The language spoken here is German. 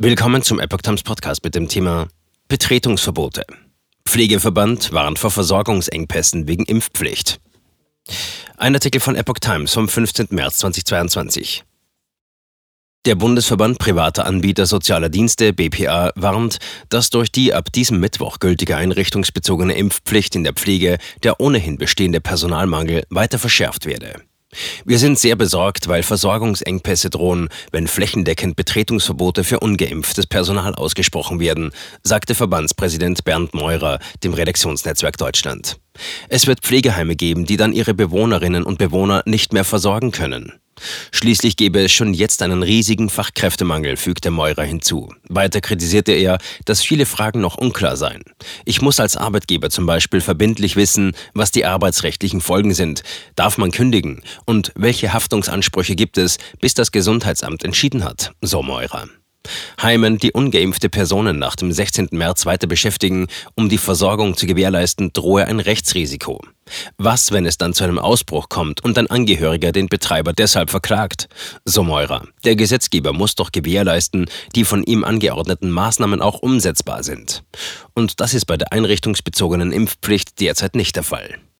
Willkommen zum Epoch Times Podcast mit dem Thema Betretungsverbote. Pflegeverband warnt vor Versorgungsengpässen wegen Impfpflicht. Ein Artikel von Epoch Times vom 15. März 2022. Der Bundesverband privater Anbieter sozialer Dienste BPA warnt, dass durch die ab diesem Mittwoch gültige einrichtungsbezogene Impfpflicht in der Pflege der ohnehin bestehende Personalmangel weiter verschärft werde. Wir sind sehr besorgt, weil Versorgungsengpässe drohen, wenn flächendeckend Betretungsverbote für ungeimpftes Personal ausgesprochen werden, sagte Verbandspräsident Bernd Meurer dem Redaktionsnetzwerk Deutschland. Es wird Pflegeheime geben, die dann ihre Bewohnerinnen und Bewohner nicht mehr versorgen können. Schließlich gäbe es schon jetzt einen riesigen Fachkräftemangel, fügte Meurer hinzu. Weiter kritisierte er, dass viele Fragen noch unklar seien. Ich muss als Arbeitgeber zum Beispiel verbindlich wissen, was die arbeitsrechtlichen Folgen sind. Darf man kündigen? Und welche Haftungsansprüche gibt es, bis das Gesundheitsamt entschieden hat? So Meurer. Heimen, die ungeimpfte Personen nach dem 16. März weiter beschäftigen, um die Versorgung zu gewährleisten, drohe ein Rechtsrisiko. Was, wenn es dann zu einem Ausbruch kommt und ein Angehöriger den Betreiber deshalb verklagt? So Meurer. Der Gesetzgeber muss doch gewährleisten, die von ihm angeordneten Maßnahmen auch umsetzbar sind. Und das ist bei der einrichtungsbezogenen Impfpflicht derzeit nicht der Fall.